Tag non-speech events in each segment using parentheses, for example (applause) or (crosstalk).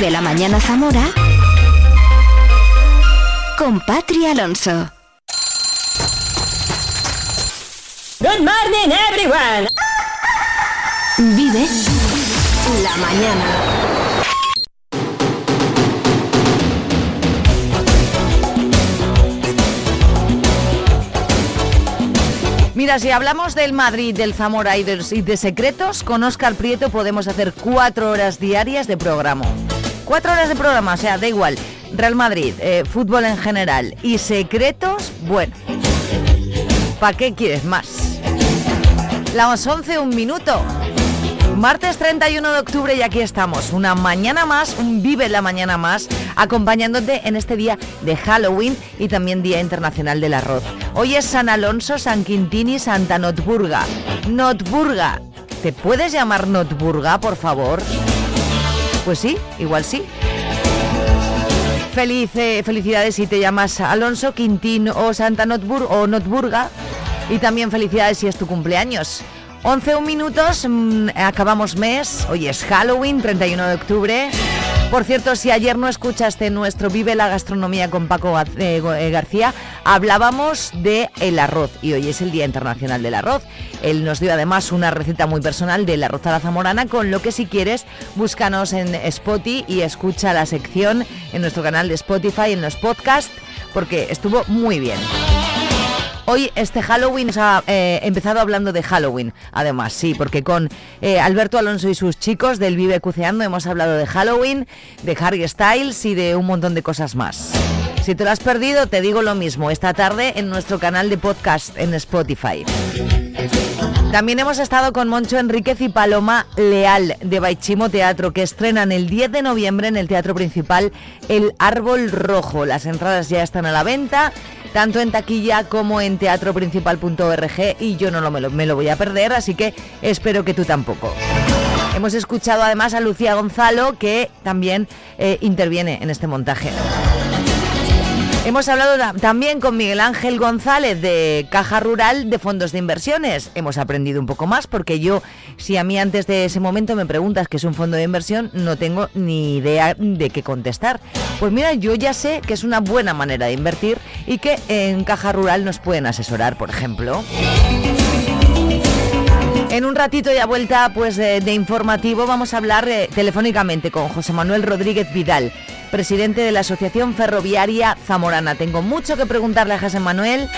Vive la mañana Zamora con Patri Alonso. Good morning everyone. Vive la mañana. Mira, si hablamos del Madrid, del Zamora y de, secretos, con Oscar Prieto podemos hacer cuatro horas diarias de programa. Cuatro horas de programa, o sea, da igual. Real Madrid, eh, fútbol en general y secretos, bueno. ¿Para qué quieres más? Las 11, un minuto. Martes 31 de octubre y aquí estamos, una mañana más, un vive la mañana más, acompañándote en este día de Halloween y también Día Internacional del Arroz. Hoy es San Alonso, San Quintín y Santa Notburga. Notburga, ¿te puedes llamar Notburga, por favor? Pues sí, igual sí. Feliz, eh, felicidades si te llamas Alonso, Quintín o Santa Notburga o Notburga. Y también felicidades si es tu cumpleaños. 11 minutos, mm, acabamos mes, hoy es Halloween, 31 de octubre. Por cierto, si ayer no escuchaste nuestro Vive la Gastronomía con Paco eh, eh, García, hablábamos de el arroz y hoy es el Día Internacional del Arroz. Él nos dio además una receta muy personal del arroz a la zamorana, con lo que si quieres, búscanos en Spotify y escucha la sección en nuestro canal de Spotify, en los podcasts, porque estuvo muy bien. Hoy este Halloween ha eh, empezado hablando de Halloween, además, sí, porque con eh, Alberto Alonso y sus chicos del Vive Cuceando hemos hablado de Halloween, de Harry Styles y de un montón de cosas más. Si te lo has perdido, te digo lo mismo, esta tarde en nuestro canal de podcast en Spotify. También hemos estado con Moncho Enríquez y Paloma Leal de Baichimo Teatro, que estrenan el 10 de noviembre en el Teatro Principal El Árbol Rojo. Las entradas ya están a la venta tanto en taquilla como en teatroprincipal.org y yo no lo, me, lo, voy a perder, así que espero que tú tampoco. Hemos escuchado además a Lucía Gonzalo que también eh, interviene en este montaje. Hemos hablado también con Miguel Ángel González de Caja Rural de Fondos de Inversiones. Hemos aprendido un poco más porque yo, si a mí antes de ese momento me preguntas qué es un fondo de inversión, no tengo ni idea de qué contestar. Pues mira, yo ya sé que es una buena manera de invertir y que en Caja Rural nos pueden asesorar, por ejemplo. En un ratito ya vuelta pues de, informativo vamos a hablar eh, telefónicamente con José Manuel Rodríguez Vidal, presidente de la Asociación Ferroviaria Zamorana. Tengo mucho que preguntarle a José Manuel,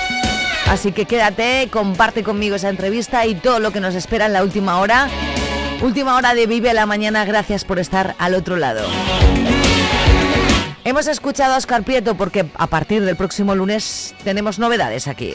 así que quédate, comparte conmigo esa entrevista y todo lo que nos espera en la última hora. Última hora de Vive la Mañana, gracias por estar al otro lado. Hemos escuchado a Oscar Prieto porque a partir del próximo lunes tenemos novedades aquí.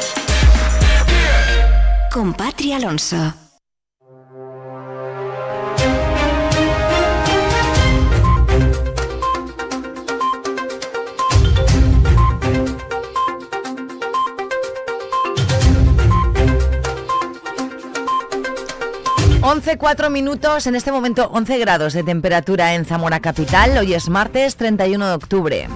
con Patria Alonso. Once cuatro minutos, en este momento 11 grados de temperatura en Zamora Capital. Hoy es martes 31 de octubre.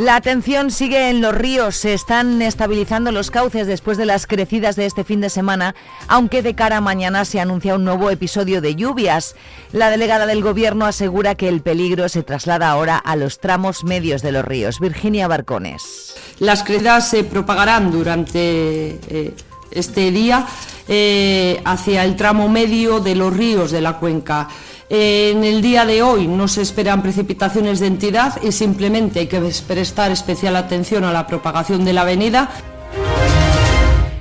La atención sigue en los ríos. Se están estabilizando los cauces después de las crecidas de este fin de semana, aunque de cara a mañana se anuncia un nuevo episodio de lluvias. La delegada del Gobierno asegura que el peligro se traslada ahora a los tramos medios de los ríos. Virginia Barcones. Las crecidas se propagarán durante eh, este día eh, hacia el tramo medio de los ríos de la cuenca. En el día de hoy no se esperan precipitaciones de entidad y simplemente hay que prestar especial atención a la propagación de la avenida.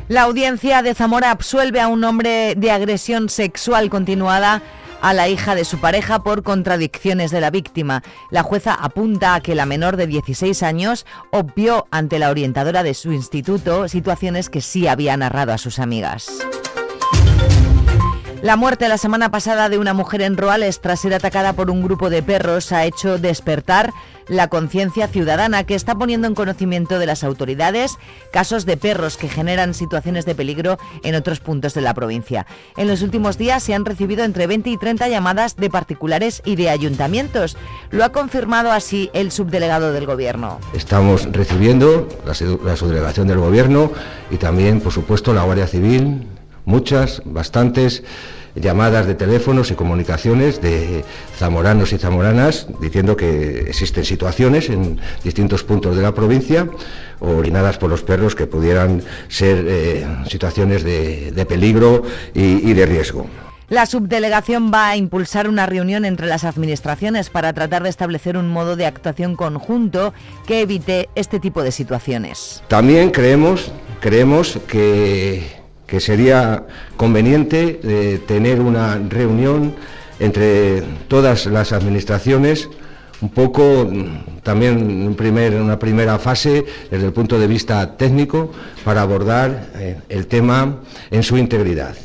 La audiencia de Zamora absuelve a un hombre de agresión sexual continuada a la hija de su pareja por contradicciones de la víctima. La jueza apunta a que la menor de 16 años obvió ante la orientadora de su instituto situaciones que sí había narrado a sus amigas. La muerte la semana pasada de una mujer en Roales tras ser atacada por un grupo de perros ha hecho despertar la conciencia ciudadana que está poniendo en conocimiento de las autoridades casos de perros que generan situaciones de peligro en otros puntos de la provincia. En los últimos días se han recibido entre 20 y 30 llamadas de particulares y de ayuntamientos. Lo ha confirmado así el subdelegado del Gobierno. Estamos recibiendo la, subdelegación del Gobierno y también, por supuesto, la Guardia Civil, muchas, bastantes llamadas de teléfonos y comunicaciones de zamoranos y zamoranas diciendo que existen situaciones en distintos puntos de la provincia orinadas por los perros que pudieran ser eh, situaciones de, peligro y de riesgo. La subdelegación va a impulsar una reunión entre las administraciones para tratar de establecer un modo de actuación conjunto que evite este tipo de situaciones. También creemos, creemos que que sería conveniente eh, tener una reunión entre todas las administraciones, un poco mm, también en una primera fase desde el punto de vista técnico para abordar eh, el tema en su integridad.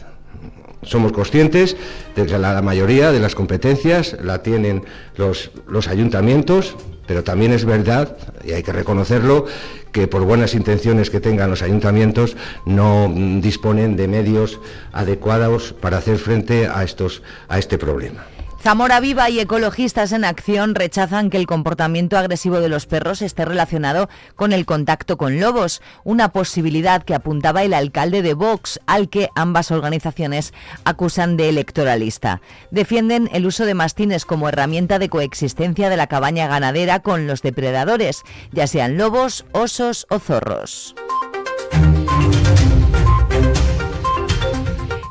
Somos conscientes de que la mayoría de las competencias la tienen los ayuntamientos, pero también es verdad, y hay que reconocerlo, que por buenas intenciones que tengan los ayuntamientos no disponen de medios adecuados para hacer frente a, estos, a este problema. Zamora Viva y ecologistas en acción rechazan que el comportamiento agresivo de los perros esté relacionado con el contacto con lobos, una posibilidad que apuntaba el alcalde de Vox, al que ambas organizaciones acusan de electoralista. Defienden el uso de mastines como herramienta de coexistencia de la cabaña ganadera con los depredadores, ya sean lobos, osos o zorros.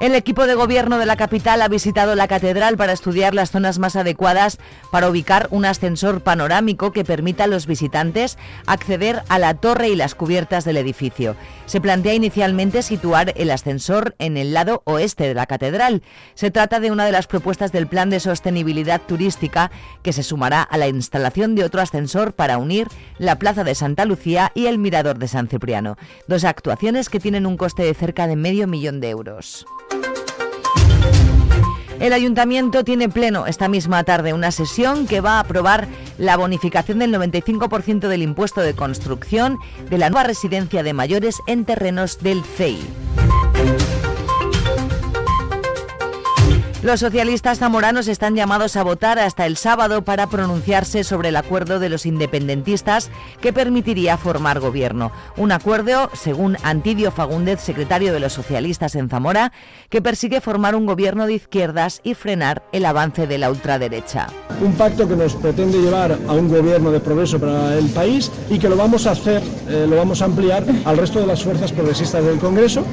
El equipo de gobierno de la capital ha visitado la catedral para estudiar las zonas más adecuadas para ubicar un ascensor panorámico que permita a los visitantes acceder a la torre y las cubiertas del edificio. Se plantea inicialmente situar el ascensor en el lado oeste de la catedral. Se trata de una de las propuestas del Plan de Sostenibilidad Turística que se sumará a la instalación de otro ascensor para unir la Plaza de Santa Lucía y el Mirador de San Cipriano. Dos actuaciones que tienen un coste de cerca de medio millón de euros. El ayuntamiento tiene pleno esta misma tarde una sesión que va a aprobar la bonificación del 95% del impuesto de construcción de la nueva residencia de mayores en terrenos del CEI. Los socialistas zamoranos están llamados a votar hasta el sábado para pronunciarse sobre el acuerdo de los independentistas que permitiría formar gobierno. Un acuerdo, según Antidio Fagúndez, secretario de los socialistas en Zamora, que persigue formar un gobierno de izquierdas y frenar el avance de la ultraderecha. Un pacto que nos pretende llevar a un gobierno de progreso para el país y que lo vamos a hacer, eh, lo vamos a ampliar al resto de las fuerzas progresistas del Congreso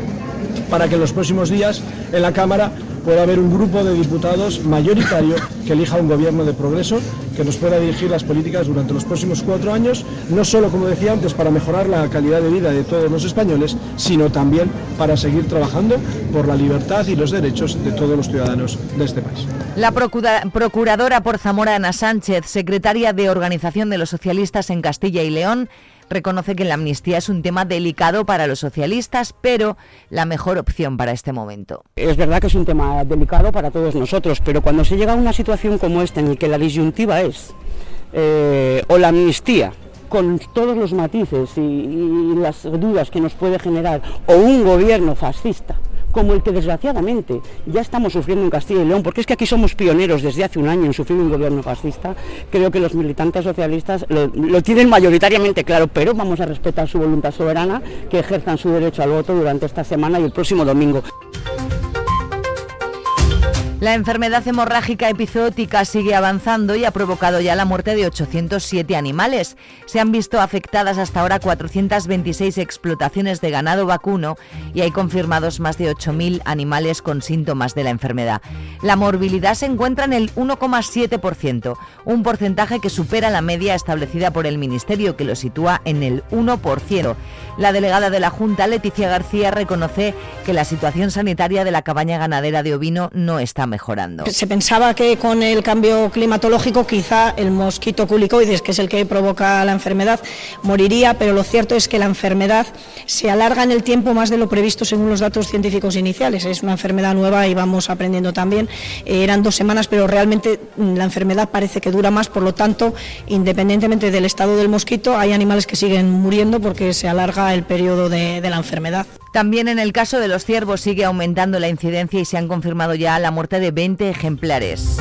para que en los próximos días en la Cámara pueda haber un grupo de diputados mayoritario que elija un gobierno de progreso que nos pueda dirigir las políticas durante los próximos cuatro años, no solo, como decía antes, para mejorar la calidad de vida de todos los españoles, sino también para seguir trabajando por la libertad y los derechos de todos los ciudadanos de este país. La procuradora por Zamora Ana Sánchez, secretaria de Organización de los Socialistas en Castilla y León, reconoce que la amnistía es un tema delicado para los socialistas, pero la mejor opción para este momento. Es verdad que es un tema delicado para todos nosotros, pero cuando se llega a una situación como esta en la que la disyuntiva es eh, o la amnistía con todos los matices y las dudas que nos puede generar, o un gobierno fascista, como el que desgraciadamente ya estamos sufriendo en Castilla y León, porque es que aquí somos pioneros desde hace un año en sufrir un gobierno fascista, creo que los militantes socialistas lo, tienen mayoritariamente claro, pero vamos a respetar su voluntad soberana, que ejerzan su derecho al voto durante esta semana y el próximo domingo. La enfermedad hemorrágica epizootica sigue avanzando y ha provocado ya la muerte de 807 animales. Se han visto afectadas hasta ahora 426 explotaciones de ganado vacuno y hay confirmados más de 8.000 animales con síntomas de la enfermedad. La morbilidad se encuentra en el 1,7%, un porcentaje que supera la media establecida por el Ministerio, que lo sitúa en el 1%. La delegada de la Junta, Leticia García, reconoce que la situación sanitaria de la cabaña ganadera de ovino no está mejorando. Se pensaba que con el cambio climatológico quizá el mosquito culicoides, que es el que provoca la enfermedad, moriría, pero lo cierto es que la enfermedad se alarga en el tiempo más de lo previsto según los datos científicos iniciales. Es una enfermedad nueva y vamos aprendiendo también. Eh, eran dos semanas, pero realmente mm, la enfermedad parece que dura más, por lo tanto, independientemente del estado del mosquito, hay animales que siguen muriendo porque se alarga el periodo de, de la enfermedad. También en el caso de los ciervos sigue aumentando la incidencia y se han confirmado ya la muerte de 20 ejemplares.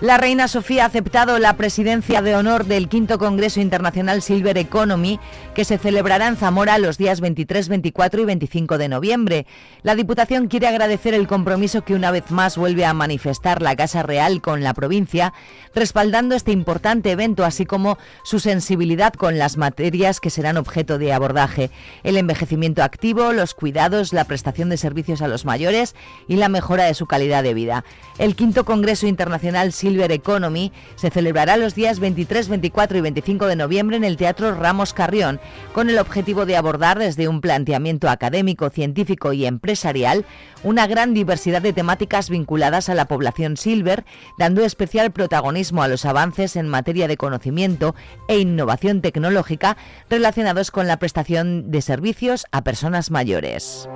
La reina Sofía ha aceptado la presidencia de honor del quinto Congreso Internacional Silver Economy, que se celebrará en Zamora los días 23, 24 y 25 de noviembre. La Diputación quiere agradecer el compromiso que una vez más vuelve a manifestar la Casa Real con la provincia, respaldando este importante evento, así como su sensibilidad con las materias que serán objeto de abordaje, el envejecimiento activo, los cuidados, la prestación de servicios a los mayores y la mejora de su calidad de vida. El quinto Congreso Internacional Silver Silver Economy se celebrará los días 23, 24 y 25 de noviembre en el Teatro Ramos Carrión, con el objetivo de abordar desde un planteamiento académico, científico y empresarial una gran diversidad de temáticas vinculadas a la población silver, dando especial protagonismo a los avances en materia de conocimiento e innovación tecnológica relacionados con la prestación de servicios a personas mayores.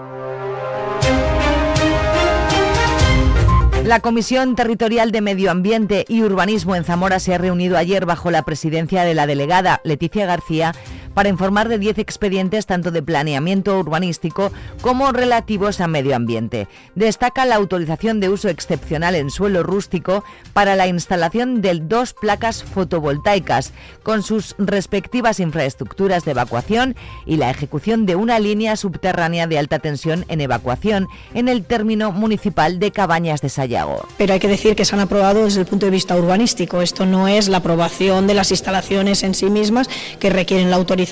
La Comisión Territorial de Medio Ambiente y Urbanismo en Zamora se ha reunido ayer bajo la presidencia de la delegada Leticia García para informar de 10 expedientes tanto de planeamiento urbanístico como relativos a medio ambiente. Destaca la autorización de uso excepcional en suelo rústico para la instalación de dos placas fotovoltaicas con sus respectivas infraestructuras de evacuación y la ejecución de una línea subterránea de alta tensión en evacuación en el término municipal de Cabañas de Sayago. Pero hay que decir que se han aprobado desde el punto de vista urbanístico. Esto no es la aprobación de las instalaciones en sí mismas que requieren la autorización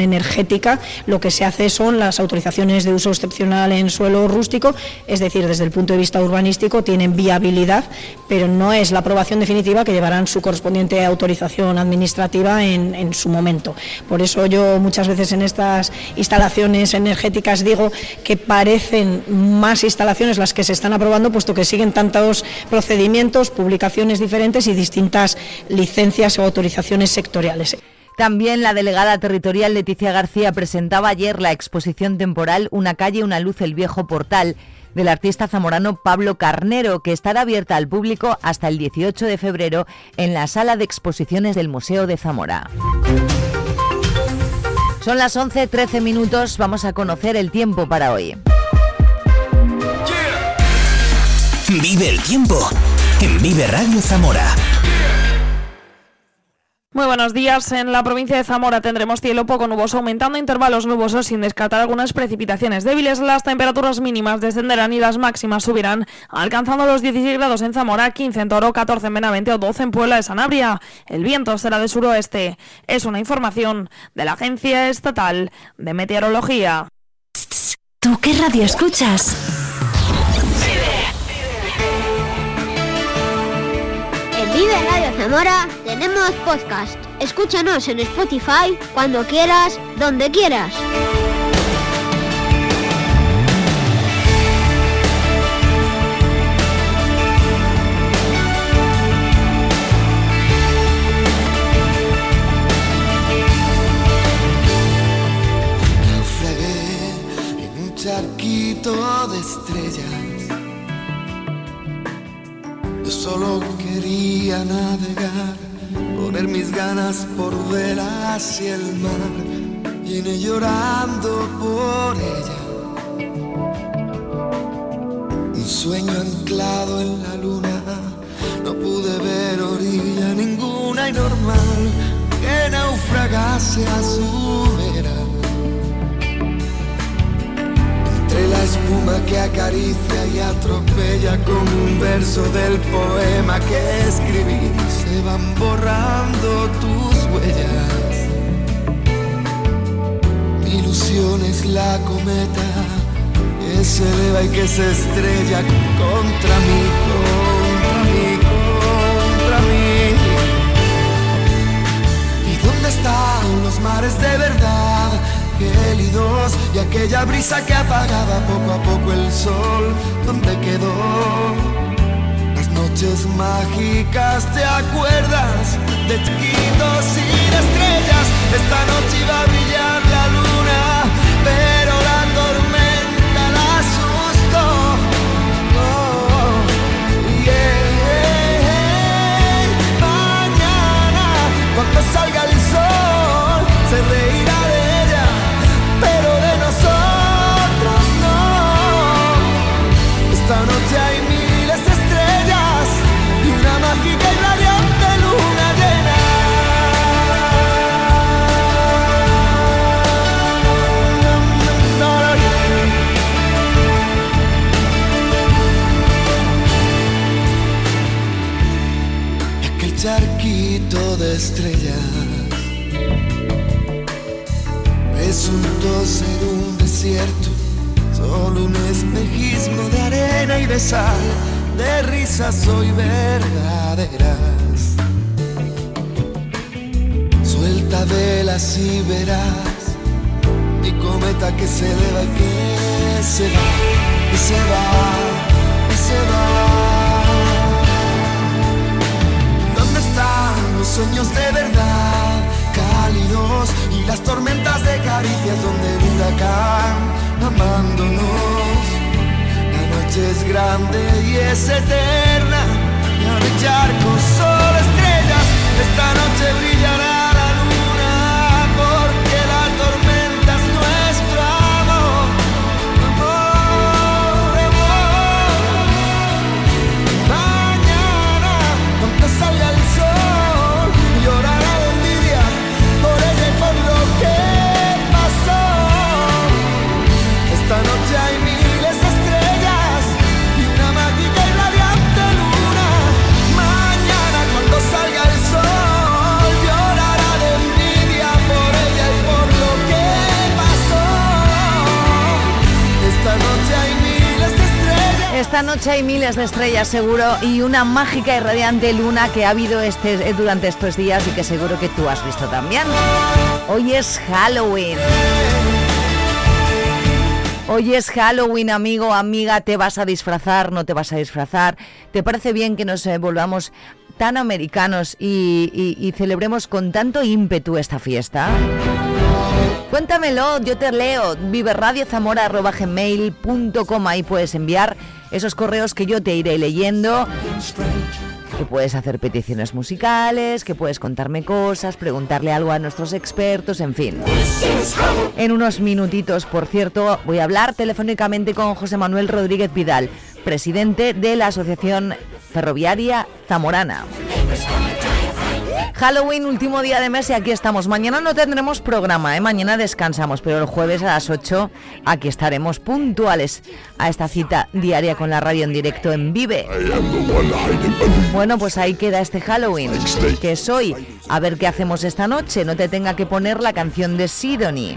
energética, lo que se hace son las autorizaciones de uso excepcional en suelo rústico, es decir, desde el punto de vista urbanístico tienen viabilidad, pero no es la aprobación definitiva que llevarán su correspondiente autorización administrativa en, en su momento. Por eso yo muchas veces en estas instalaciones energéticas digo que parecen más instalaciones las que se están aprobando, puesto que siguen tantos procedimientos, publicaciones diferentes y distintas licencias o autorizaciones sectoriales. También la delegada territorial Leticia García presentaba ayer la exposición temporal Una calle, una luz, el viejo portal del artista zamorano Pablo Carnero, que estará abierta al público hasta el 18 de febrero en la sala de exposiciones del Museo de Zamora. Son las 11.13 minutos, vamos a conocer el tiempo para hoy. Vive el tiempo en Vive Radio Zamora. Muy buenos días. En la provincia de Zamora tendremos cielo poco nuboso, aumentando intervalos nubosos sin descartar algunas precipitaciones débiles. Las temperaturas mínimas descenderán y las máximas subirán, alcanzando los 16 grados en Zamora, 15 en Toro, 14 en Benavente o 12 en Puebla de Sanabria. El viento será de suroeste. Es una información de la Agencia Estatal de Meteorología. ¿Tú qué radio escuchas? Vive Radio Zamora tenemos podcast. Escúchanos en Spotify cuando quieras, donde quieras. Solo quería navegar, poner mis ganas por ver hacia el mar. Vine llorando por ella. Un sueño anclado en la luna, no pude ver orilla ninguna y normal que naufragase a su la espuma que acaricia y atropella con un verso del poema que escribí, se van borrando tus huellas. Mi ilusión es la cometa que se eleva y que se estrella contra mí, contra mí, contra mí. ¿Y dónde están los mares de verdad y aquella brisa que apagaba poco a poco el sol, ¿dónde quedó? Las noches mágicas, ¿te acuerdas? De chiquitos sin estrellas, esta noche iba sal, de risas hoy verdaderas. Suelta velas y verás mi cometa que se eleva y que se va, y se va, y se va. ¿Dónde están los sueños de verdad? Cálidos y las tormentas de caricias donde el huracán amándonos. Noche es grande y es eterna. Y a mi charco solo estrellas. Esta noche brillará noche hay miles de estrellas seguro y una mágica y radiante luna que ha habido este, durante estos días y que seguro que tú has visto también. Hoy es Halloween. Hoy es Halloween, amigo, amiga, ¿te vas a disfrazar? ¿No te vas a disfrazar? ¿Te parece bien que nos eh, volvamos tan americanos y, y- y celebremos con tanto ímpetu esta fiesta? Cuéntamelo, yo te leo. viverradiozamora.gmail.com Ahí puedes enviar esos correos que yo te iré leyendo. Que puedes hacer peticiones musicales, que puedes contarme cosas, preguntarle algo a nuestros expertos, en fin. En unos minutitos, por cierto, voy a hablar telefónicamente con José Manuel Rodríguez Vidal, presidente de la Asociación Ferroviaria Zamorana. Halloween, último día de mes y aquí estamos. Mañana no tendremos programa, ¿eh? mañana descansamos, pero el jueves a las 8 aquí estaremos puntuales a esta cita diaria con la radio en directo en Vive. Bueno, pues ahí queda este Halloween, que es hoy. A ver qué hacemos esta noche, no te tenga que poner la canción de Sidonie.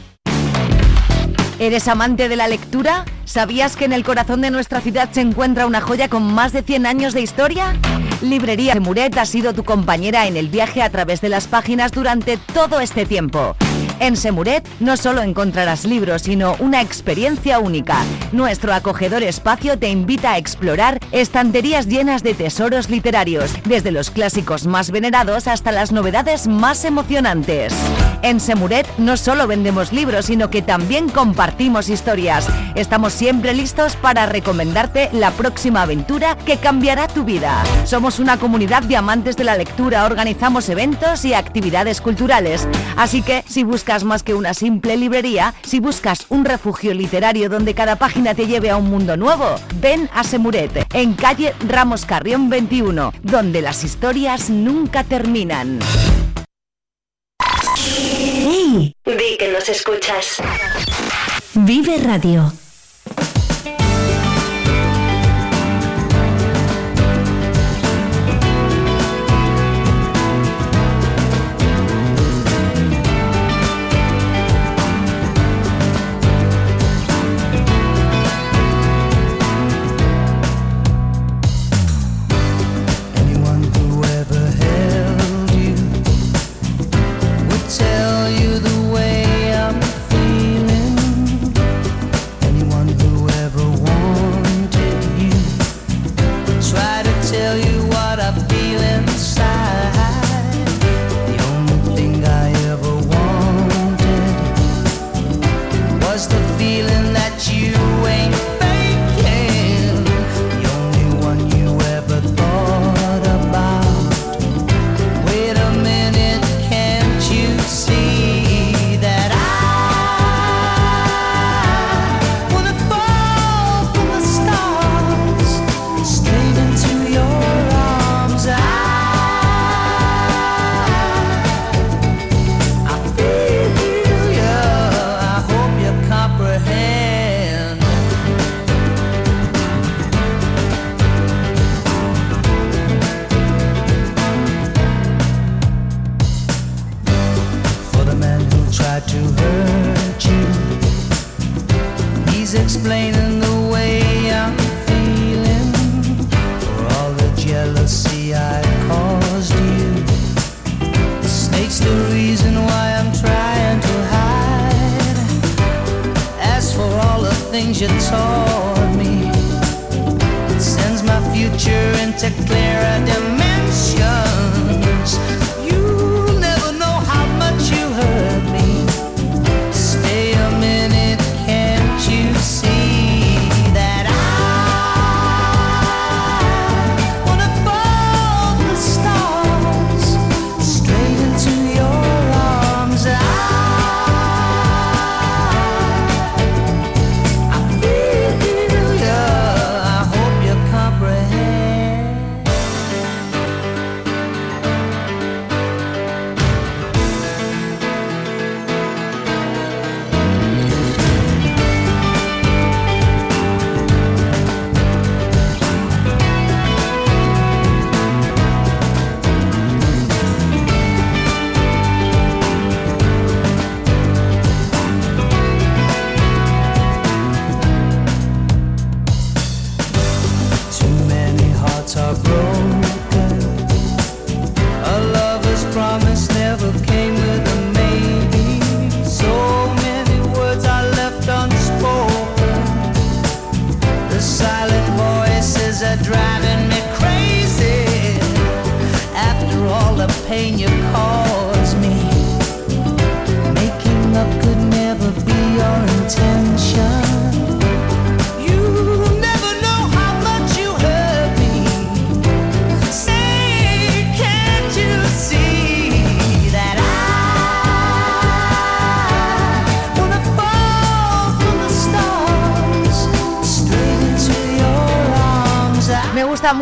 ¿Eres amante de la lectura? ¿Sabías que en el corazón de nuestra ciudad se encuentra una joya con más de 100 años de historia? Librería Semuret ha sido tu compañera en el viaje a través de las páginas durante todo este tiempo. En Semuret no solo encontrarás libros, sino una experiencia única. Nuestro acogedor espacio te invita a explorar estanterías llenas de tesoros literarios, desde los clásicos más venerados hasta las novedades más emocionantes. En Semuret no solo vendemos libros, sino que también compartimos historias. Estamos siempre listos para recomendarte la próxima aventura que cambiará tu vida. Somos una comunidad de amantes de la lectura, organizamos eventos y actividades culturales. Así que si buscas más que una simple librería, si buscas un refugio literario donde cada página te lleve a un mundo nuevo, ven a Semuret, en calle Ramos Carrión 21, donde las historias nunca terminan. ¡Hey! Di que nos escuchas. Vive Radio.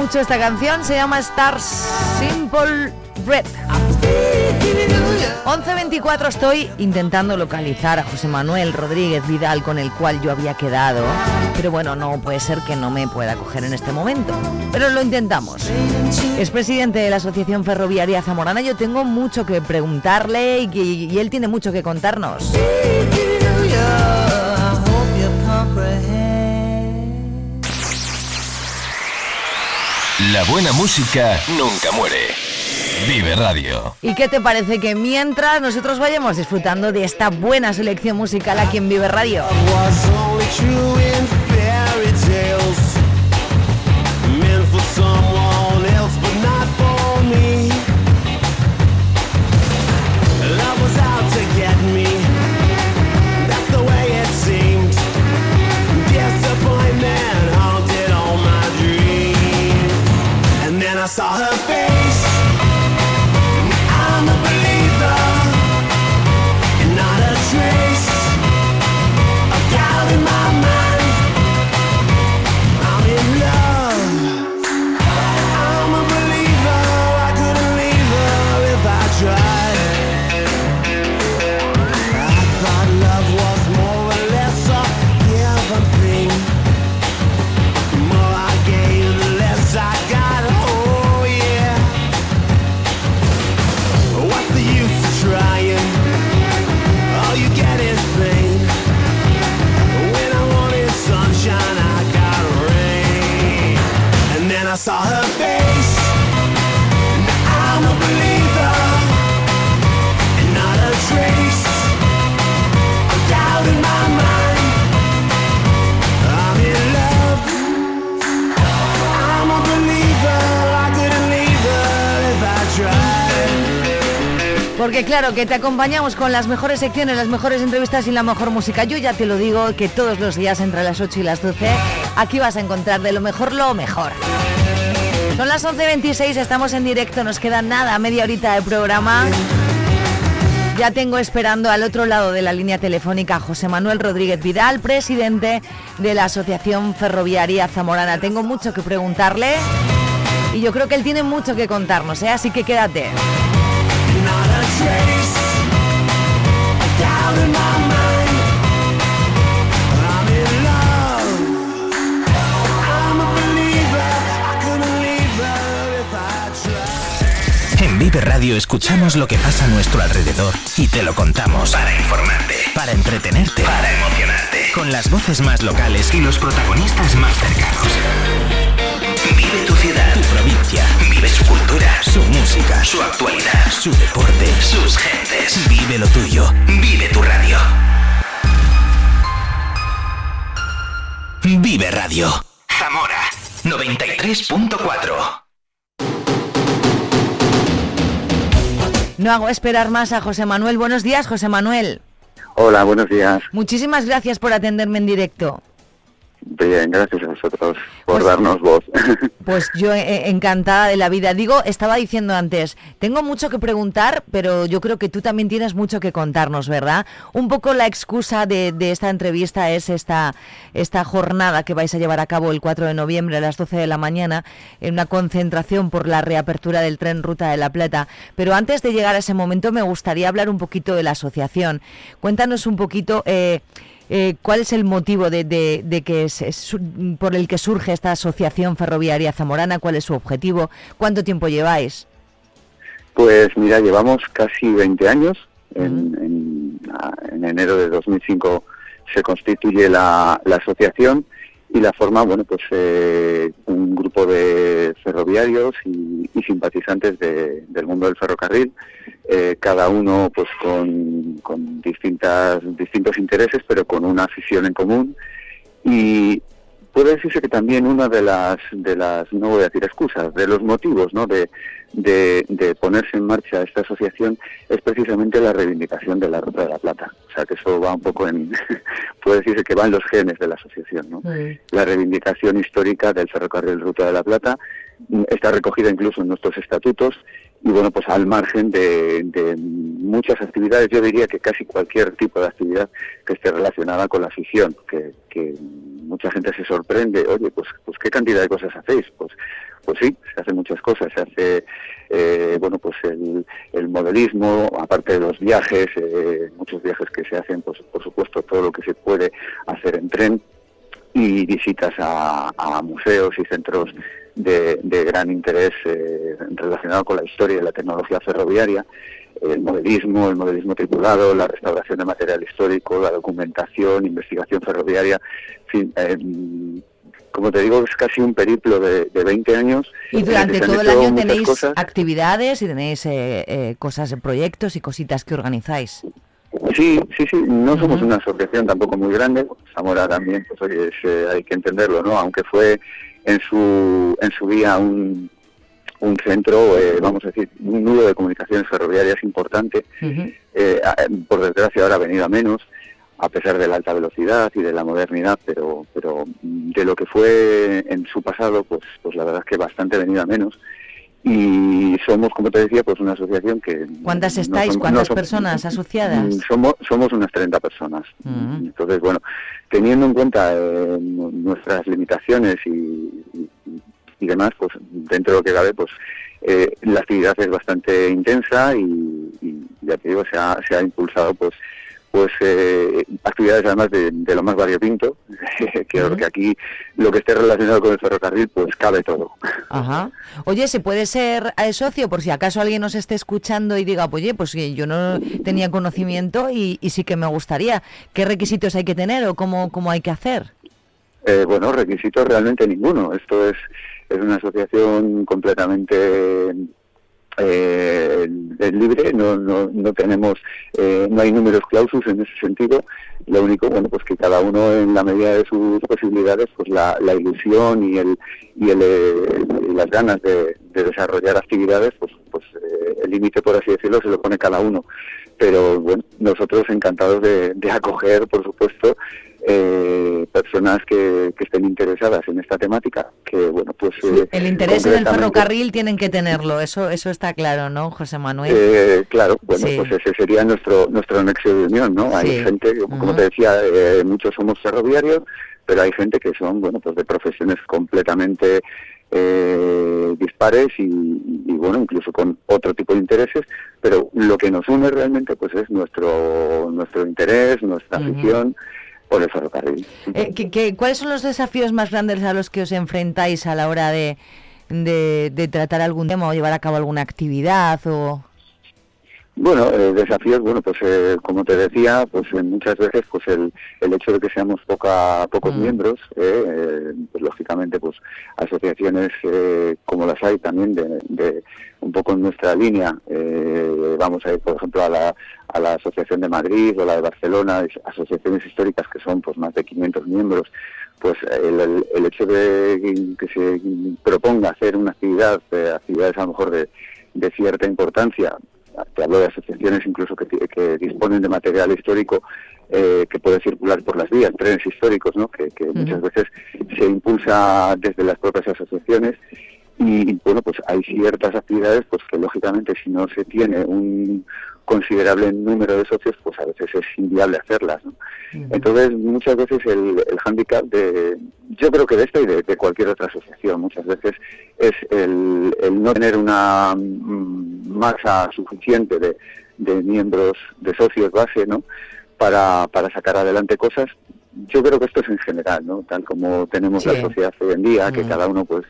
Mucho esta canción, se llama Stars Simple Red. 11.24 estoy intentando localizar a José Manuel Rodríguez Vidal con el cual yo había quedado, pero bueno, no puede ser que no me pueda coger en este momento, pero lo intentamos. Es presidente de la Asociación Ferroviaria Zamorana, yo tengo mucho que preguntarle y él tiene mucho que contarnos. La buena música nunca muere. Vive Radio. ¿Y qué te parece que mientras nosotros vayamos disfrutando de esta buena selección musical aquí en Vive Radio? saw her face. Claro, que te acompañamos con las mejores secciones, las mejores entrevistas y la mejor música. Yo ya te lo digo que todos los días entre las 8 y las 12 aquí vas a encontrar de lo mejor lo mejor. Son las 11.26, estamos en directo, nos queda nada, media horita de programa. Ya tengo esperando al otro lado de la línea telefónica a José Manuel Rodríguez Vidal, presidente de la Asociación Ferroviaria Zamorana. Tengo mucho que preguntarle y yo creo que él tiene mucho que contarnos, ¿eh? así que quédate. Radio escuchamos lo que pasa a nuestro alrededor y te lo contamos. Para informarte, para entretenerte, para emocionarte. Con las voces más locales y los protagonistas más cercanos. Vive tu ciudad, tu provincia. Vive su cultura, su música, su actualidad, su deporte, sus gentes. Vive lo tuyo. Vive tu radio. Vive Radio. Zamora 93.4. No hago esperar más a José Manuel. Buenos días, José Manuel. Hola, buenos días. Muchísimas gracias por atenderme en directo. Bien, gracias a vosotros por darnos voz. (laughs) Pues yo eh, encantada de la vida. Digo, estaba diciendo antes, tengo mucho que preguntar, pero yo creo que tú también tienes mucho que contarnos, ¿verdad? Un poco la excusa de, de esta entrevista es esta, esta jornada que vais a llevar a cabo el 4 de noviembre a las 12 de la mañana, en una concentración por la reapertura del tren Ruta de la Plata. Pero antes de llegar a ese momento me gustaría hablar un poquito de la asociación. Cuéntanos un poquito... Eh, eh, ¿Cuál es el motivo de, de- de que es, es- por el que surge esta asociación ferroviaria zamorana? ¿Cuál es su objetivo? ¿Cuánto tiempo lleváis? Pues mira, llevamos casi 20 años. En, en- en enero de 2005 se constituye la, la asociación y la forma, bueno, pues eh, un grupo de ferroviarios y, y simpatizantes de- del mundo del ferrocarril, eh, cada uno pues con, con distintas, distintos intereses, pero con una afición en común. Y puede decirse que también una de las, de las no voy a decir excusas, de los motivos ¿no? de, de, de ponerse en marcha esta asociación es precisamente la reivindicación de la Ruta de la Plata. O sea que eso va un poco en, (laughs) puede decirse que va en los genes de la asociación. ¿no? la reivindicación histórica del ferrocarril Ruta de la Plata mm, está recogida incluso en nuestros estatutos y bueno pues al margen de, muchas actividades yo diría que casi cualquier tipo de actividad que esté relacionada con la afición que, que mucha gente se sorprende oye pues pues qué cantidad de cosas hacéis pues pues sí se hacen muchas cosas. Se hace eh, bueno pues el, el modelismo aparte de los viajes eh, muchos viajes que se hacen pues por supuesto todo lo que se puede hacer en tren y visitas a, a museos y centros de, de gran interés eh, relacionado con la historia y la tecnología ferroviaria, el modelismo, el modelismo tripulado, la restauración de material histórico, la documentación, investigación ferroviaria, en fin, eh, como te digo, es casi un periplo de, de 20 años. Y durante todo el año tenéis cosas. actividades y tenéis eh, eh, cosas, proyectos y cositas que organizáis. Sí, sí, sí, no somos una asociación tampoco muy grande, Zamora también, pues oye, es, eh, hay que entenderlo, ¿no? Aunque fue en su, en su día un, un centro, eh, vamos a decir, un nudo de comunicaciones ferroviarias importante, eh, por desgracia ahora ha venido a menos, a pesar de la alta velocidad y de la modernidad, pero, pero de lo que fue en su pasado, pues, pues la verdad es que bastante ha venido a menos. Y somos, como te decía, pues una asociación que... ¿Cuántas no estáis? somos- ¿Cuántas no somos- personas asociadas? Mm, Somos, somos unas 30 personas. Mm. Entonces, bueno, teniendo en cuenta eh, nu- nuestras limitaciones y, y- y demás, pues dentro de lo que cabe, pues eh, la actividad es bastante intensa y, y ya te digo, se ha, se ha impulsado pues pues eh, actividades además de, de lo más variopinto, (laughs) que, que aquí lo que esté relacionado con el ferrocarril pues cabe todo. Ajá. Oye, ¿se puede ser eh, socio por si acaso alguien nos esté escuchando y diga, oye, pues que yo no tenía conocimiento y, y sí que me gustaría? ¿Qué requisitos hay que tener o cómo, cómo hay que hacer? Eh, bueno, requisitos realmente ninguno. Esto es, es una asociación completamente eh, eh, libre, no, no, no tenemos, eh, no hay números clausus en ese sentido. Lo único, bueno, pues que cada uno en la medida de sus posibilidades, pues la, la ilusión y el y el, eh, las ganas de, de desarrollar actividades, pues, pues eh, el límite, por así decirlo, se lo pone cada uno. Pero bueno, nosotros encantados de acoger, por supuesto, eh, personas que, que estén interesadas en esta temática, que bueno, pues... eh, El interés en el ferrocarril tienen que tenerlo, eso eso está claro, ¿no, José Manuel? Eh, claro, bueno, Sí. pues ese sería nuestro nuestro nexo de unión, ¿no? Hay Sí. gente, como te decía, eh, muchos somos ferroviarios, pero hay gente que son, bueno, pues de profesiones completamente eh, dispares y, y, bueno, incluso con otro tipo de intereses, pero lo que nos une realmente, pues es nuestro nuestro interés, nuestra Ujú. afición por. Eh, ¿qué- qué- cuáles son los desafíos más grandes a los que os enfrentáis a la hora de, de, de tratar algún tema o llevar a cabo alguna actividad o Bueno, eh, desafíos, bueno, pues eh, como te decía, pues eh, muchas veces pues el, el hecho de que seamos poca, pocos miembros, eh, eh, pues lógicamente pues asociaciones eh, como las hay también de, de un poco en nuestra línea, eh, vamos a ir por ejemplo a la, a la Asociación de Madrid o la de Barcelona, es- asociaciones históricas que son pues más de 500 miembros, pues el, el- el hecho de que se proponga hacer una actividad, actividades a lo mejor de, de cierta importancia, te hablo de asociaciones incluso que, disponen de material histórico eh, que puede circular por las vías, trenes históricos, ¿no? que, que muchas veces se impulsa desde las propias asociaciones y bueno pues hay ciertas actividades pues que lógicamente si no se tiene un considerable número de socios pues a veces es inviable hacerlas ¿no? entonces muchas veces el, el hándicap de yo creo que de esta y de, de cualquier otra asociación muchas veces es el, el no tener una mm, masa suficiente de, de miembros de socios base no para, para sacar adelante cosas yo creo que esto es en general, ¿no? Tal como tenemos Sí. la sociedad hoy en día, que cada uno, pues,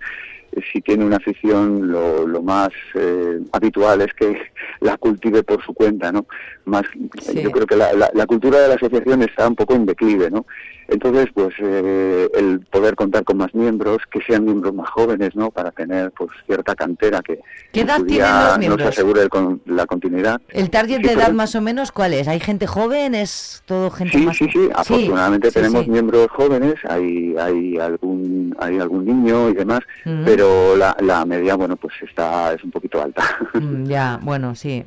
si tiene una afición, lo, lo más eh, habitual es que (laughs) la cultive por su cuenta, ¿no? Más, Sí. yo creo que la, la- la cultura de la asociación está un poco en declive, ¿no? Entonces, pues, eh, el poder contar con más miembros, que sean miembros más jóvenes, ¿no? Para tener, pues, cierta cantera que ¿Qué edad tienen los nos miembros? asegure el con- la continuidad. el target Sí, de edad más o menos cuál es? ¿Hay gente joven? ¿Es todo gente Sí, más sí, sí, afortunadamente sí, tenemos sí. miembros jóvenes, hay hay algún hay algún niño y demás, pero la, la media, bueno, pues está es un poquito alta. Mm, ya, bueno, sí.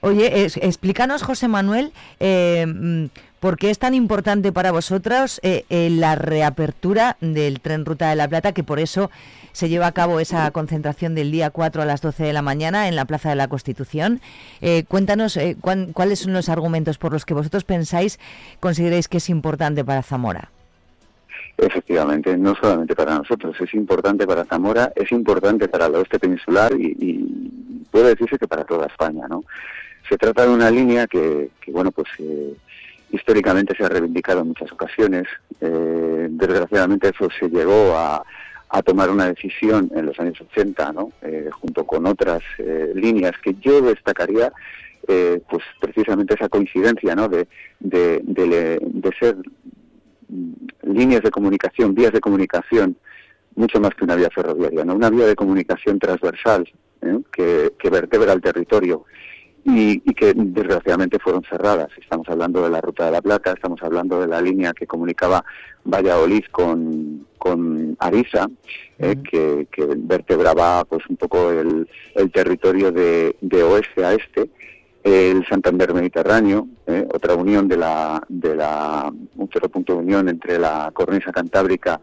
Oye, es- explícanos, José Manuel, eh, mm, por qué es tan importante para vosotros eh, eh, la reapertura del tren Ruta de la Plata, que por eso se lleva a cabo esa concentración del día 4 a las 12 de la mañana en la Plaza de la Constitución. Eh, cuéntanos eh, cuán- cuáles son los argumentos por los que vosotros pensáis, consideráis que es importante para Zamora. Efectivamente, no solamente para nosotros, es importante para Zamora, es importante para el oeste peninsular y, y puede decirse que para toda España, ¿no? Se trata de una línea que, que, bueno, pues eh, históricamente se ha reivindicado en muchas ocasiones. Eh, desgraciadamente eso se llegó a, a tomar una decisión en los años 80, ¿no? Eh, junto con otras eh, líneas que yo destacaría, eh, pues precisamente esa coincidencia, ¿no? De, de, de- ser mm, líneas de comunicación, vías de comunicación, mucho más que una vía ferroviaria, ¿no? Una vía de comunicación transversal ¿eh? que, que vertebra el territorio y, y que desgraciadamente fueron cerradas. Estamos hablando de la Ruta de la Plata, estamos hablando de la línea que comunicaba Valladolid con, con Ariza, eh, que, que vertebraba pues un poco el, el territorio de, de oeste a este el Santander Mediterráneo, eh, otra unión de la, de la, un otro punto de unión entre la cornisa cantábrica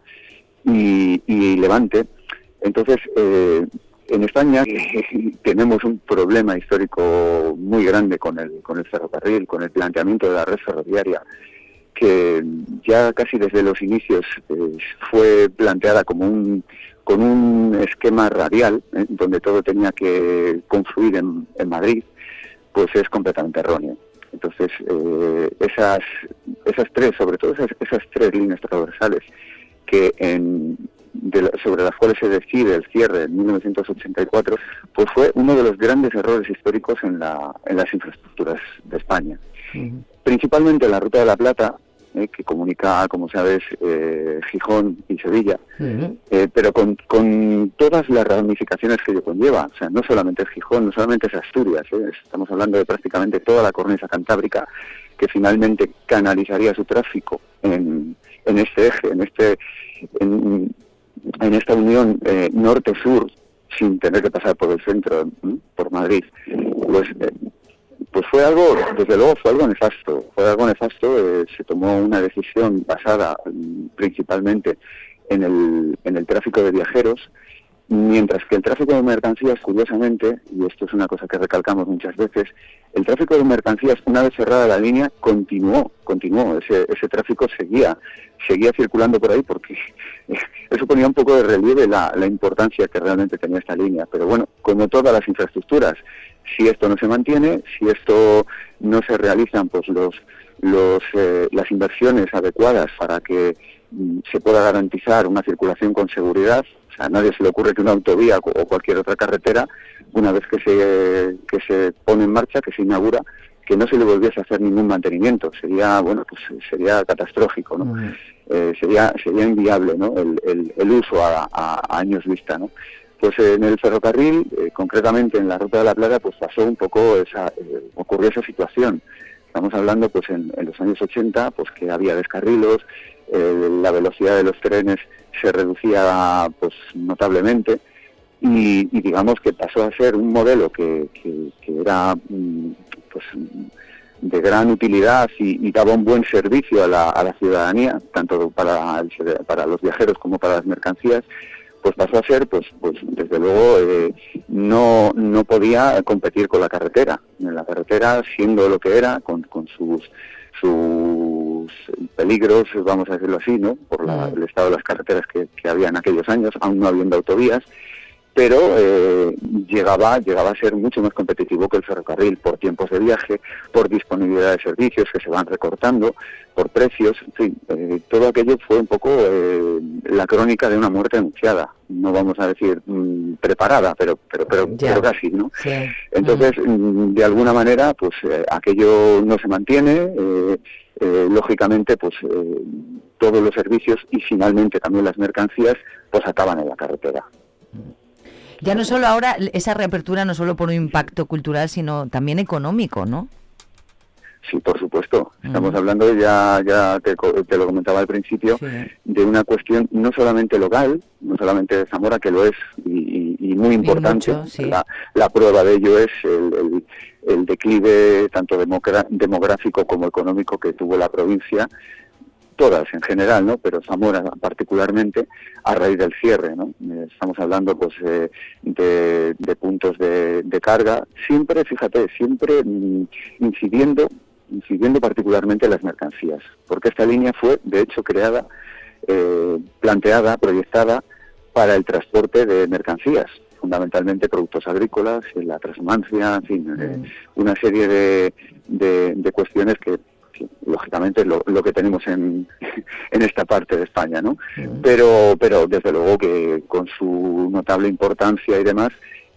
y, y Levante. Entonces, eh, en España (laughs) tenemos un problema histórico muy grande con el, con el ferrocarril, con el planteamiento de la red ferroviaria, que ya casi desde los inicios eh, fue planteada como un con un esquema radial, eh, donde todo tenía que confluir en, en Madrid, pues es completamente erróneo. Entonces, eh, esas, esas tres, sobre todo esas, esas tres líneas transversales que en, de la- sobre las cuales se decide el cierre en 1984, pues fue uno de los grandes errores históricos en, la, en las infraestructuras de España. Principalmente la Ruta de la Plata, eh, que comunica, como sabes, eh, Gijón y Sevilla, eh, pero con, con todas las ramificaciones que ello conlleva. O sea, no solamente es Gijón, no solamente es Asturias, ¿eh? estamos hablando de prácticamente toda la cornisa cantábrica que finalmente canalizaría su tráfico en, en este eje, en este en, en esta unión eh, norte-sur, sin tener que pasar por el centro, por Madrid. Pues, eh, pues fue algo, desde luego fue algo nefasto. Fue algo nefasto, eh, se tomó una decisión basada mm, principalmente en el, en el tráfico de viajeros, Mientras que el tráfico de mercancías, curiosamente, y esto es una cosa que recalcamos muchas veces, el tráfico de mercancías, una vez cerrada la línea, continuó, continuó, ese, ese tráfico seguía, seguía circulando por ahí porque (laughs) eso ponía un poco de relieve la, la importancia que realmente tenía esta línea. Pero bueno, como todas las infraestructuras, si esto no se mantiene, si esto no se realizan pues los, los, eh, las inversiones adecuadas para que mm, se pueda garantizar una circulación con seguridad, o sea, a nadie se le ocurre que una autovía o cualquier otra carretera, una vez que se, que se pone en marcha, que se inaugura, que no se le volviese a hacer ningún mantenimiento. Sería, bueno, pues sería catastrófico, ¿no? Eh, sería, sería inviable, ¿no? El, el, uso a, a- años vista, ¿no? Pues en el ferrocarril, eh, concretamente en la Ruta de la Plata, pues pasó un poco esa, eh, ocurrió esa situación. Estamos hablando, pues en, en los años 80, pues que había descarrilos, eh, la velocidad de los trenes se reducía, pues notablemente, y, y digamos que pasó a ser un modelo que, que- que era, mm, pues de gran utilidad y, y daba un buen servicio a la, a la ciudadanía, tanto para, el- para los viajeros como para las mercancías, pues pasó a ser, pues, pues desde luego, eh, no, no podía competir con la carretera. La carretera, siendo lo que era, con, con sus, sus peligros, vamos a decirlo así, ¿no? Por la- el estado de las carreteras que, que había en aquellos años, aún no habiendo autovías, pero eh, llegaba, llegaba a ser mucho más competitivo que el ferrocarril por tiempos de viaje, por disponibilidad de servicios que se van recortando, por precios, en fin, eh, todo aquello fue un poco eh, la crónica de una muerte anunciada, no vamos a decir mm, preparada, pero pero pero, pero casi, ¿no? Entonces, mm, de alguna manera, pues aquello no se mantiene, eh, lógicamente, pues eh, todos los servicios y finalmente también las mercancías, pues acaban en la carretera. Ya no solo ahora, esa reapertura no solo por un impacto cultural, sino también económico, ¿no? Sí, por supuesto. Estamos hablando, ya, ya te, te lo comentaba al principio, de una cuestión no solamente local, no solamente de Zamora, que lo es y, y- y muy importante. mucho, sí. la, la prueba de ello es el, el- el declive tanto democra- demográfico como económico que tuvo la provincia, todas en general, ¿no? Pero Zamora particularmente a raíz del cierre, ¿no? Eh, Estamos hablando, pues, eh, de, de puntos de, de carga, siempre, fíjate, siempre mm, incidiendo, incidiendo particularmente en las mercancías, porque esta línea fue, de hecho, creada, eh, planteada, proyectada para el transporte de mercancías, fundamentalmente productos agrícolas, la transhumancia, en fin, eh, una serie de, de cuestiones que lógicamente es lo, lo que tenemos en, (laughs) en esta parte de España, ¿no? Pero, pero desde luego que con su notable importancia y demás,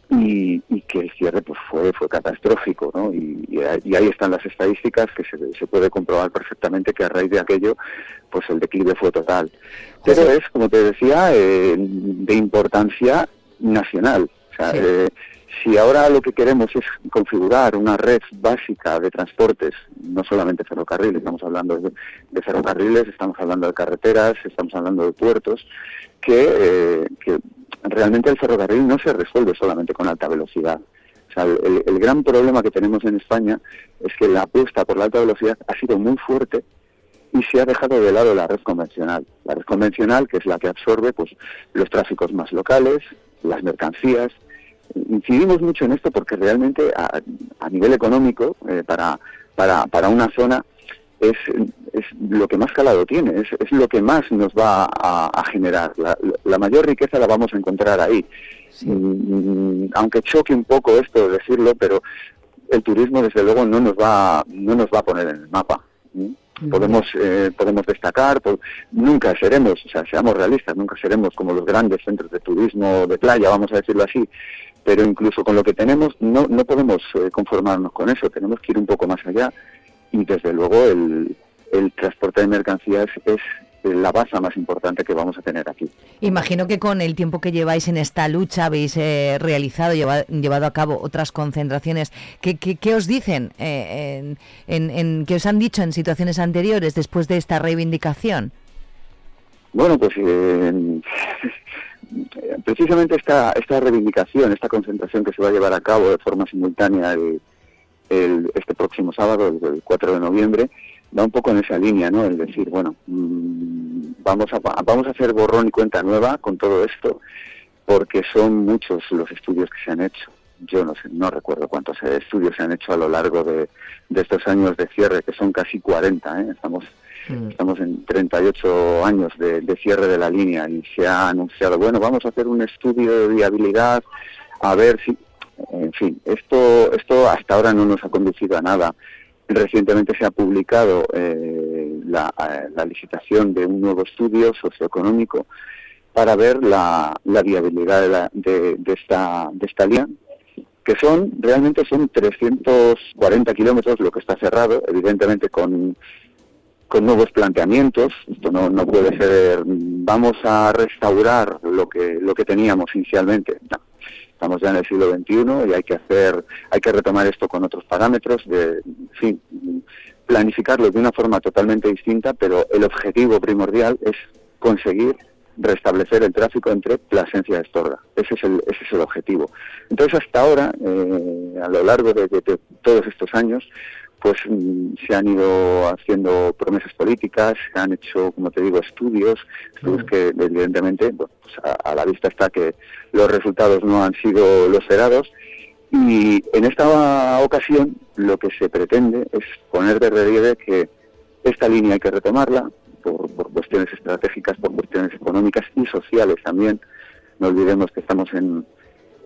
y, y que el cierre pues fue fue catastrófico, ¿no? Y, y ahí- y ahí están las estadísticas que se, se puede comprobar perfectamente que a raíz de aquello, pues el declive fue total. Pero es, como te decía, eh, de importancia nacional. O sea, eh, si ahora lo que queremos es configurar una red básica de transportes, no solamente ferrocarriles, estamos hablando de, ferrocarriles, estamos hablando de carreteras, estamos hablando de puertos, que, eh, que realmente el ferrocarril no se resuelve solamente con alta velocidad. O sea, el, el gran problema que tenemos en España es que la apuesta por la alta velocidad ha sido muy fuerte y se ha dejado de lado la red convencional. La red convencional, que es la que absorbe pues, los tráficos más locales, las mercancías. Incidimos mucho en esto porque realmente a, a nivel económico, eh, para, para, para una zona, es, es lo que más calado tiene, es, es lo que más nos va a, a generar. La, la mayor riqueza la vamos a encontrar ahí. Mm, Aunque choque un poco esto de decirlo, pero el turismo desde luego no nos va no nos va a poner en el mapa. Podemos eh, podemos destacar, po- nunca seremos, o sea, seamos realistas, nunca seremos como los grandes centros de turismo de playa, vamos a decirlo así, pero incluso con lo que tenemos no no podemos eh, conformarnos con eso, tenemos que ir un poco más allá y desde luego el, el transporte de mercancías es la base más importante que vamos a tener aquí. Imagino que con el tiempo que lleváis en esta lucha habéis eh, realizado, lleva- llevado a cabo otras concentraciones. ¿Qué, qué, qué os dicen? eh, en, en- en- ¿Qué os han dicho en situaciones anteriores después de esta reivindicación? Bueno, pues eh, precisamente esta, esta reivindicación, esta concentración que se va a llevar a cabo de forma simultánea el, este próximo sábado, el, el 4 de noviembre, va un poco en esa línea, ¿no? El decir, bueno, mm, vamos a, vamos a hacer borrón y cuenta nueva con todo esto, porque son muchos los estudios que se han hecho. Yo no sé, no recuerdo cuántos eh, estudios se han hecho a lo largo de, de estos años de cierre, que son casi 40, ¿eh? Estamos Estamos en 38 años de, cierre de la línea y se ha anunciado, bueno, vamos a hacer un estudio de viabilidad, a ver si... En fin, esto, esto hasta ahora no nos ha conducido a nada. Recientemente se ha publicado eh, la, eh, licitación de un nuevo estudio socioeconómico para ver la, viabilidad de, la- de esta, de esta línea, que son, realmente son 340 kilómetros lo que está cerrado, evidentemente con, con nuevos planteamientos. Esto no, no puede ser, vamos a restaurar lo que, lo que teníamos inicialmente. No. Estamos ya en el siglo XXI y hay que hacer, hay que retomar esto con otros parámetros, de, en fin, planificarlo de una forma totalmente distinta, pero el objetivo primordial es conseguir restablecer el tráfico entre Plasencia y Astorga. Ese es el, ese es el objetivo. Entonces, hasta ahora, eh, a lo largo de, de- de todos estos años, pues mm, se han ido haciendo promesas políticas, se han hecho, como te digo, estudios, estudios que evidentemente bueno, pues a, a la vista está que los resultados no han sido los esperados y en esta ocasión lo que se pretende es poner de relieve que esta línea hay que retomarla por, por cuestiones estratégicas, por cuestiones económicas y sociales también. No olvidemos que estamos en,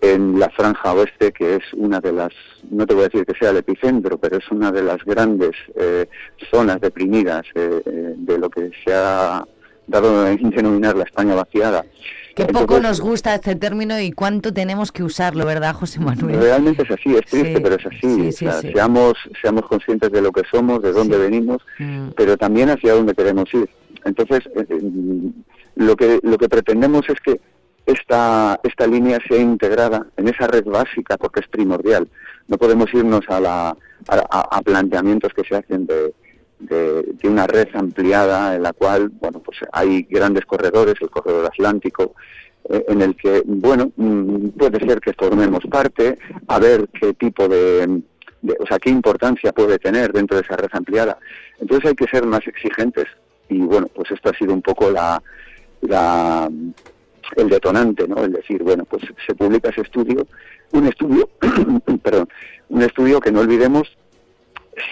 en la franja oeste, que es una de las, no te voy a decir que sea el epicentro, pero es una de las grandes eh, zonas deprimidas eh, eh, de lo que se ha dado en denominar la España vaciada. Qué poco nos gusta este término y cuánto tenemos que usarlo, ¿verdad, José Manuel? Realmente es así, es triste, Sí, pero es así. sí, sí, O sea, sí. Seamos, seamos conscientes de lo que somos, de dónde venimos, Mm. pero también hacia dónde queremos ir. Entonces, eh, eh, lo que lo que pretendemos es que esta esta línea sea integrada en esa red básica, porque es primordial. No podemos irnos a la a, a- planteamientos que se hacen de, de, de una red ampliada en la cual, bueno, pues hay grandes corredores, el corredor atlántico, eh, en el que, bueno, mm, puede ser que formemos parte, a ver qué tipo de, de- o sea, qué importancia puede tener dentro de esa red ampliada. Entonces hay que ser más exigentes y, bueno, pues esto ha sido un poco la, la el detonante, ¿no? El decir, bueno, pues se publica ese estudio, un estudio, (clears throat) perdón, un estudio que no olvidemos,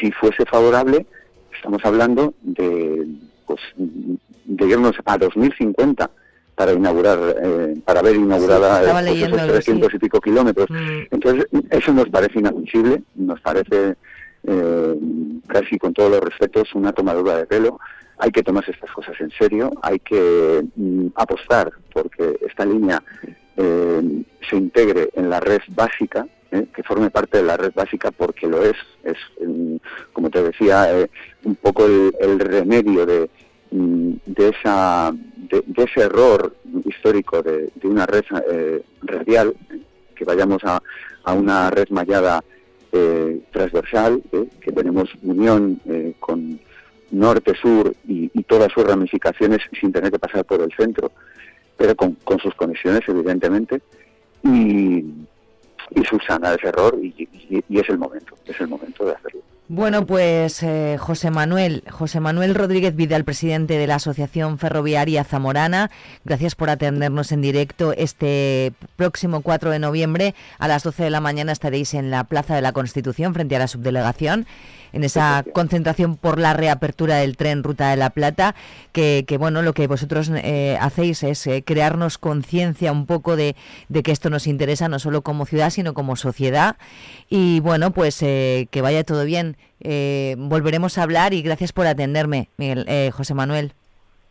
si fuese favorable, estamos hablando de, pues, de irnos a 2050 para inaugurar, eh, para ver inaugurada Sí, pues, esos algo así. 300 y pico kilómetros. Entonces, eso nos parece inadmisible, nos parece eh, casi con todos los respetos una tomadura de pelo. Hay que tomarse estas cosas en serio, hay que mm, apostar porque esta línea eh, se integre en la red básica, eh, que forme parte de la red básica porque lo es. Es, mm, como te decía, eh, un poco el, el remedio de, mm, de, esa, de, ese error histórico de, una red eh, radial, que vayamos a, a una red mallada transversal, que tenemos unión eh, con norte-sur y, todas sus ramificaciones sin tener que pasar por el centro, pero con, con sus conexiones, evidentemente, y, y subsanar ese error, y- y es el momento, es el momento de hacerlo. Bueno, pues eh, José Manuel, José Manuel Rodríguez Vidal, presidente de la Asociación Ferroviaria Zamorana, gracias por atendernos en directo este próximo 4 de noviembre a las 12 de la mañana estaréis en la Plaza de la Constitución frente a la subdelegación en esa concentración por la reapertura del tren Ruta de la Plata, que, que, bueno, lo que vosotros eh, hacéis es eh, crearnos conciencia un poco de, de que esto nos interesa no solo como ciudad, sino como sociedad. Y bueno, pues eh, que vaya todo bien. Eh, volveremos a hablar y gracias por atenderme, Miguel, eh, José Manuel.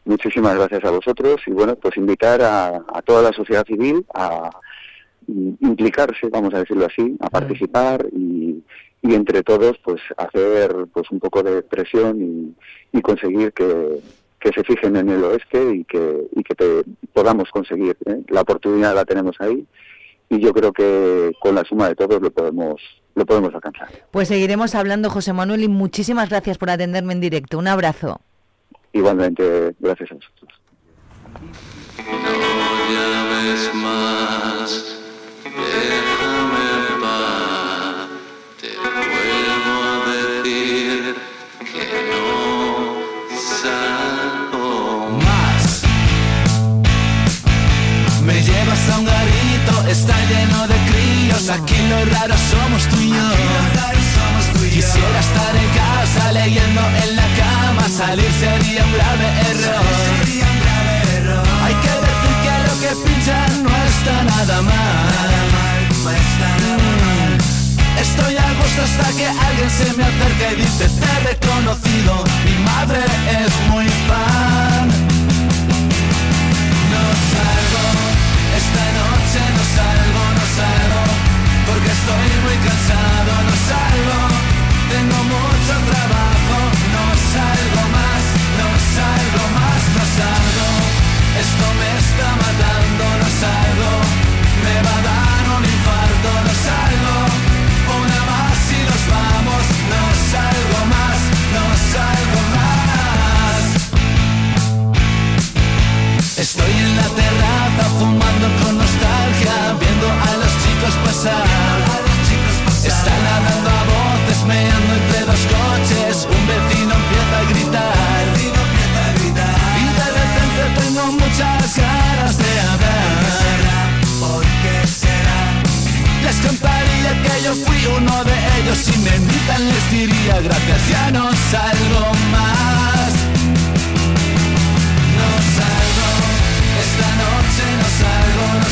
Muchísimas gracias a vosotros y bueno, pues invitar a, a toda la sociedad civil a mm, implicarse, vamos a decirlo así, a participar y, y entre todos pues hacer pues un poco de presión y, y conseguir que, que se fijen en el oeste y que, y que te- podamos conseguir. ¿eh? La oportunidad la tenemos ahí y yo creo que con la suma de todos lo podemos lo podemos alcanzar. Pues seguiremos hablando, José Manuel, y muchísimas gracias por atenderme en directo. Un abrazo. Igualmente, gracias a vosotros. No vez más, está lleno de críos. Aquí lo raro somos tú y yo. Quisiera estar en casa leyendo en la cama. Salir sería un grave error. Hay que decir que lo que pinchan no está nada mal. Estoy a gusto hasta que alguien se me acerque y dice te he reconocido. Mi madre es muy fan. Salgo, no salgo, porque estoy muy cansado, no salgo, tengo mucho trabajo, no salgo más, no salgo más, no salgo, esto me está matando, no salgo, me va a dar un infarto, no salgo, en la terraza fumando con nostalgia, viendo a los chicos pasar. Están hablando a voces, meando entre dos coches. Un vecino empieza a gritar. Y de repente tengo muchas ganas de hablar. ¿Por qué será? Les contaría que yo fui uno de ellos. Si me invitan les diría gracias, ya no salgo más.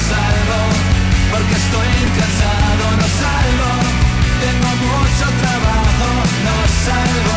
Salgo, porque estoy cansado, no salgo, tengo mucho trabajo, no salgo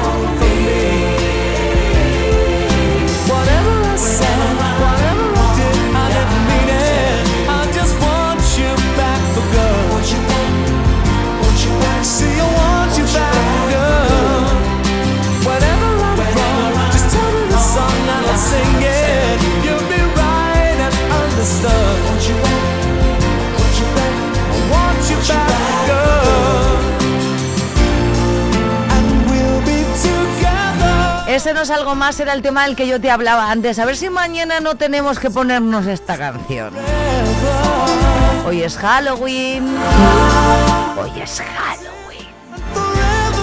Es algo más, era el tema del que yo te hablaba antes. A ver si mañana no tenemos que ponernos esta canción. Hoy es Halloween. Hoy es Halloween.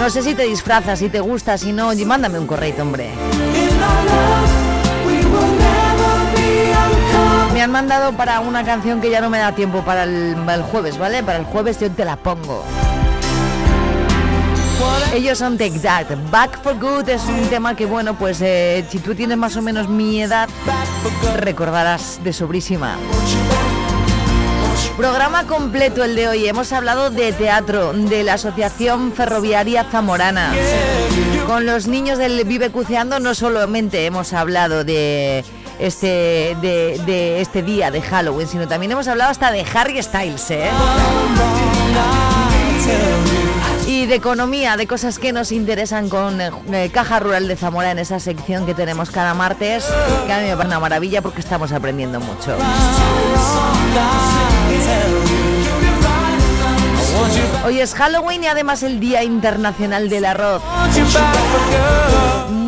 No sé si te disfrazas, si te gusta, si no, oye, mándame un correo, hombre. Me han mandado para una canción que ya no me da tiempo para el jueves, ¿vale? Para el jueves yo te la pongo. Ellos son Take That. Back for Good es un tema que, bueno, pues eh, si tú tienes más o menos mi edad, recordarás de sobrísima. Programa completo el de hoy. Hemos hablado de teatro, de la Asociación Ferroviaria Zamorana. Con los niños del Vive Cuceando no solamente hemos hablado de este, de, de este día de Halloween, sino también hemos hablado hasta de Harry Styles, ¿eh? Y de economía, de cosas que nos interesan con eh, eh, Caja Rural de Zamora en esa sección que tenemos cada martes, que a mí me parece una maravilla porque estamos aprendiendo mucho. Hoy es Halloween y además el Día Internacional del Arroz.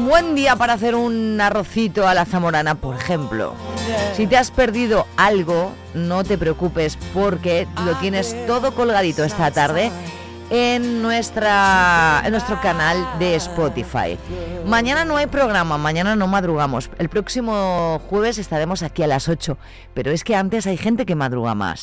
Buen día para hacer un arrocito a la zamorana, por ejemplo. Si te has perdido algo, no te preocupes porque lo tienes todo colgadito esta tarde en, nuestra, en nuestro canal de Spotify. Mañana no hay programa, mañana no madrugamos. El próximo jueves estaremos aquí a las 8, pero es que antes hay gente que madruga más.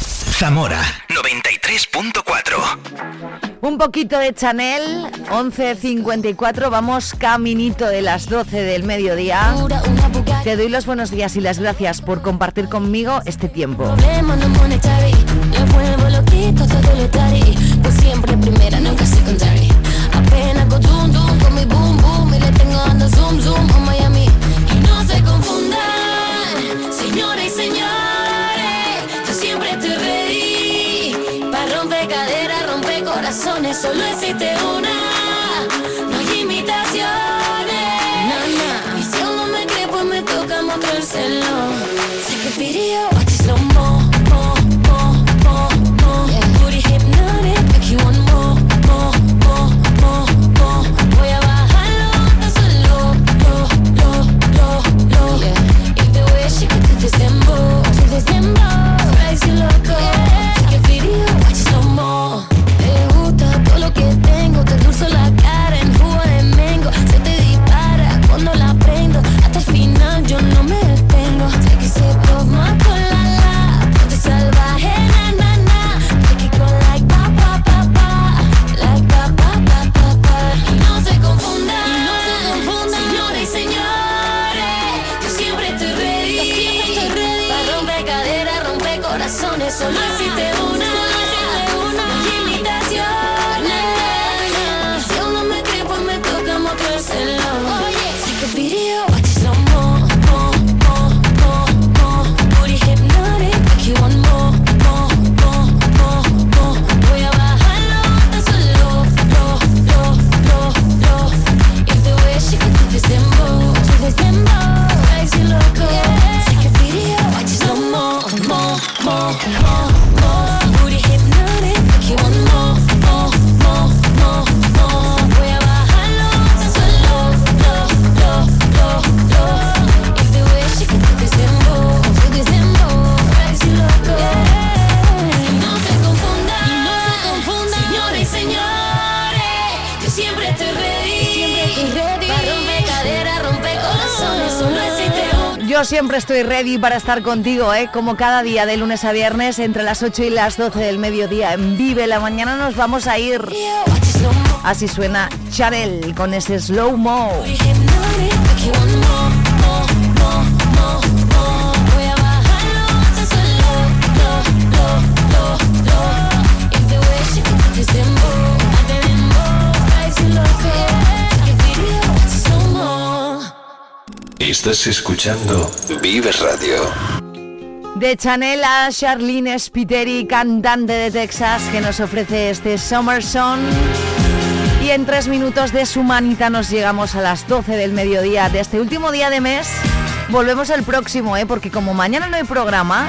Zamora 93.4. Un poquito de Chanel, 11.54, vamos caminito de las 12 del mediodía. Te doy los buenos días y las gracias por compartir conmigo este tiempo. siempre primera, nunca Solo existe una. No hay imitaciones. Y si aún no me cree pues me toca mostrárselo. Take a video, estoy ready para estar contigo, ¿eh? como cada día de lunes a viernes entre las 8 y las 12 del mediodía en Vive la mañana nos vamos a ir. Así suena Chanel con ese slow mo. Estás escuchando Vive Radio. De Chanel a Charlene Spiteri, cantante de Texas, que nos ofrece este Summer Song. Y en tres minutos de su manita nos llegamos a las 12 del mediodía de este último día de mes. Volvemos el próximo, ¿eh? porque como mañana no hay programa,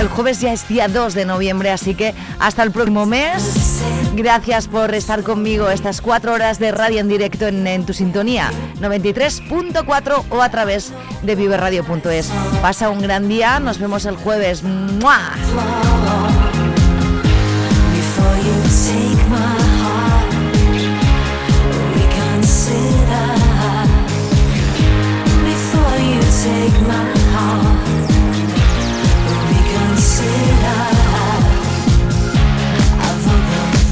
el jueves ya es día 2 de noviembre, así que hasta el próximo mes. Gracias por estar conmigo estas cuatro horas de radio en directo en, en tu sintonía 93.4 o a través de viverradio.es. Pasa un gran día, nos vemos el jueves.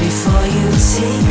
Before you take